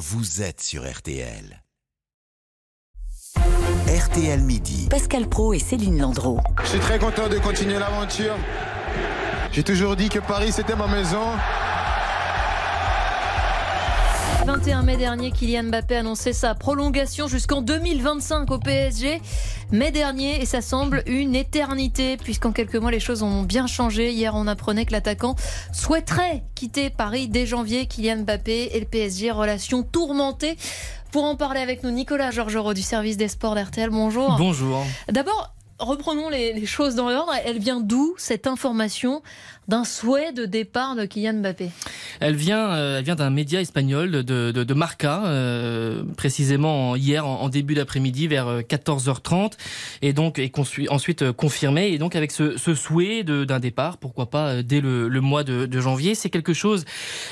vous êtes sur RTL. RTL Midi. Pascal Pro et Céline Landreau. Je suis très content de continuer l'aventure. J'ai toujours dit que Paris c'était ma maison. 21 mai dernier, Kylian Mbappé annonçait sa prolongation jusqu'en 2025 au PSG. Mai dernier, et ça semble une éternité, puisqu'en quelques mois, les choses ont bien changé. Hier, on apprenait que l'attaquant souhaiterait quitter Paris dès janvier. Kylian Mbappé et le PSG, relation tourmentée. Pour en parler avec nous, Nicolas Georgerot du service des sports d'RTL. Bonjour. Bonjour. D'abord, reprenons les, choses dans l'ordre. Elle vient d'où cette information d'un souhait de départ de Kylian Mbappé? Elle vient, euh, vient d'un média espagnol de, de, Marca, euh, précisément hier en, début d'après-midi vers 14h30, et donc et ensuite euh, confirmé. Et donc avec ce, souhait d'un départ, pourquoi pas euh, dès le, mois de, janvier, c'est quelque chose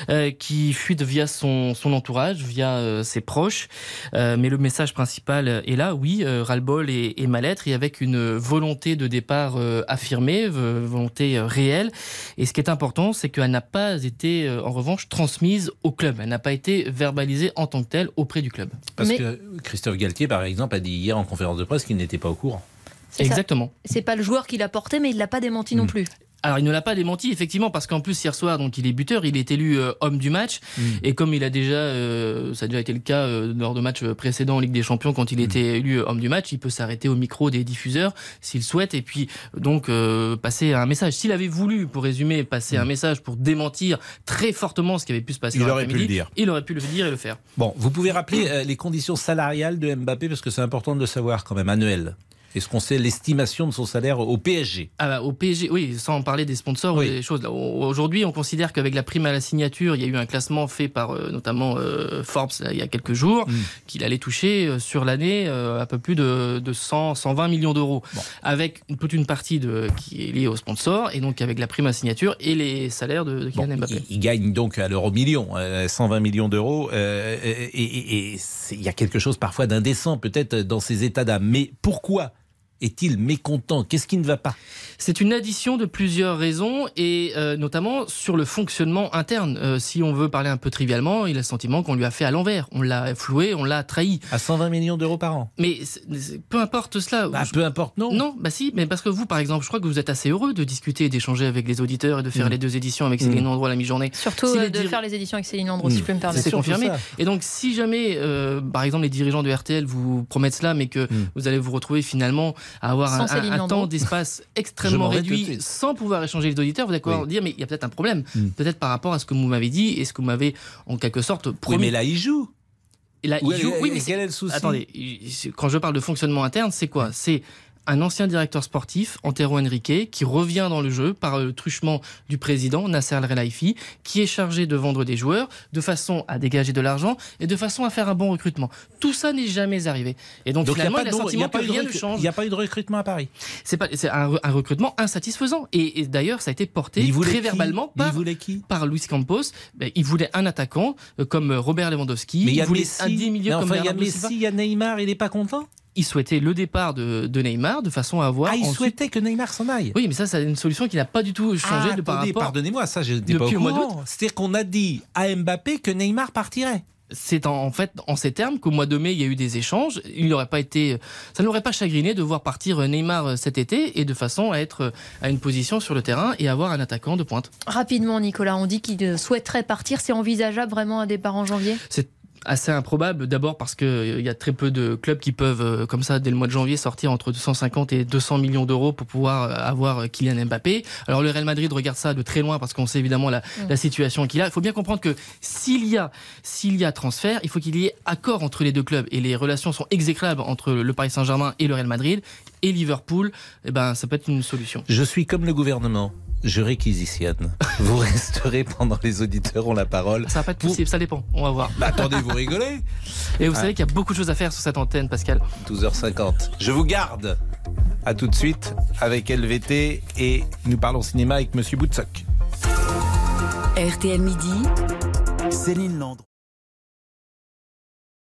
euh, qui fuite via son, son entourage, via euh, ses proches. mais le message principal est là, oui, ras-le-bol et, et mal-être, et avec une volonté de départ affirmée, volonté réelle. Et ce qui est important, c'est qu'elle n'a pas été, euh, en revanche, transmise au club. Elle n'a pas été verbalisée en tant que telle auprès du club. Parce Mais... que Christophe Galtier, par exemple, a dit hier en conférence de presse qu'il n'était pas au courant. Exactement. C'est pas le joueur qui l'a porté, mais il l'a pas démenti mmh. non plus. Alors il ne l'a pas démenti effectivement parce qu'en plus hier soir donc il est buteur, il est élu euh, homme du match mmh. et comme il a déjà euh, ça a déjà été le cas euh, lors de matchs précédents en Ligue des Champions quand il était mmh. élu homme du match, il peut s'arrêter au micro des diffuseurs s'il souhaite et puis donc euh, passer un message. S'il avait voulu pour résumer passer mmh. un message pour démentir très fortement ce qui avait pu se passer il aurait pu le dire. Il aurait pu le dire et le faire. Bon, vous pouvez rappeler euh, les conditions salariales de Mbappé parce que c'est important de le savoir quand même annuel. Est-ce qu'on sait l'estimation de son salaire au PSG ah bah, Au PSG, oui, sans parler des sponsors oui. ou des choses. Aujourd'hui, on considère qu'avec la prime à la signature, il y a eu un classement fait par euh, notamment euh, Forbes là, il y a quelques jours, mm. qu'il allait toucher euh, sur l'année un peu plus de, de 100, 120 millions d'euros. Bon. Avec une, toute une partie de, qui est liée aux sponsors, et donc avec la prime à signature et les salaires de, de Kylian bon, Mbappé. Il, il, gagne donc à l'euro million, 120 millions d'euros, et il y a quelque chose parfois d'indécent peut-être dans ces états d'âme. Mais pourquoi est-il mécontent? Qu'est-ce qui ne va pas? C'est une addition de plusieurs raisons et euh, notamment sur le fonctionnement interne. Euh, si on veut parler un peu trivialement, il a le sentiment qu'on lui a fait à l'envers. On l'a floué, on l'a trahi. À 120 millions d'euros par an Mais peu importe cela. Bah, je... Peu importe, non Non, bah si, mais parce que vous, par exemple, je crois que vous êtes assez heureux de discuter et d'échanger avec les auditeurs et de faire mmh. les deux éditions avec Céline mmh. Landreau à la mi-journée. Surtout si euh, de faire les éditions avec Céline Landreau, mmh. si je peux me permettre. C'est confirmé. Ça. Et donc, si jamais, euh, par exemple, les dirigeants de RTL vous promettent cela, mais que vous allez vous retrouver finalement à avoir Sans un, un, un temps d'espace extrêmement réduit sans pouvoir échanger les auditeurs, vous allez oui. dire mais il y a peut-être un problème, mm. peut-être par rapport à ce que vous m'avez dit et ce que vous m'avez en quelque sorte promis. Oui, mais là il joue. Et là, oui, il joue. Oui, mais quel est le souci? Attendez, quand je parle de fonctionnement interne, c'est quoi? C'est un ancien directeur sportif, Antero Henrique, qui revient dans le jeu par le truchement du président Nasser Al-Relaifi, qui est chargé de vendre des joueurs de façon à dégager de l'argent et de façon à faire un bon recrutement. Tout ça n'est jamais arrivé. Et donc, donc finalement, il a, il a, que rien ne change. Il n'y a pas eu de recrutement à Paris. C'est un, un, recrutement insatisfaisant. Et, et d'ailleurs, ça a été porté très verbalement par, par Luis Campos. Ben, il voulait un attaquant euh, comme Robert Lewandowski. Mais il, il voulait Messi, un 10 millions enfin, comme il y a Messi, il y a Neymar, il n'est pas content? Il souhaitait le départ de, de, Neymar de façon à avoir. Ah, il ensuite... souhaitait que Neymar s'en aille. Oui, mais ça, c'est une solution qui n'a pas du tout changé ah, de par rapport. Pardonnez-moi, ça, je n'étais pas au courant. C'est-à-dire qu'on a dit à Mbappé que Neymar partirait c'est en, en, fait en ces termes qu'au mois de mai il y a eu des échanges. Il n'aurait pas été, ça n'aurait pas chagriné de voir partir Neymar cet été et de façon à être à une position sur le terrain et avoir un attaquant de pointe. Rapidement, Nicolas, on dit qu'il souhaiterait partir. C'est envisageable vraiment un départ en janvier? C'est assez improbable. D'abord parce qu'il euh, y a très peu de clubs qui peuvent, euh, comme ça, dès le mois de janvier, sortir entre 250 et 200 millions d'euros pour pouvoir euh, avoir Kylian Mbappé. Alors le Real Madrid regarde ça de très loin parce qu'on sait évidemment la, mmh. la situation qu'il a. Il faut bien comprendre que s'il y a, s'il y a transfert, il faut qu'il y ait accord entre les deux clubs et les relations sont exécrables entre le Paris Saint-Germain et le Real Madrid et Liverpool. Eh ben, ça peut être une solution. Je suis comme le gouvernement je réquisitionne. Vous resterez pendant les auditeurs ont la parole. Ça va pas être possible, ça dépend. On va voir. Bah, attendez, vous rigolez Et vous ah. savez qu'il y a beaucoup de choses à faire sur cette antenne, Pascal. 12h50. Je vous garde. À tout de suite avec LVT et nous parlons cinéma avec Monsieur Boutsock. RTL Midi. Céline Landreau.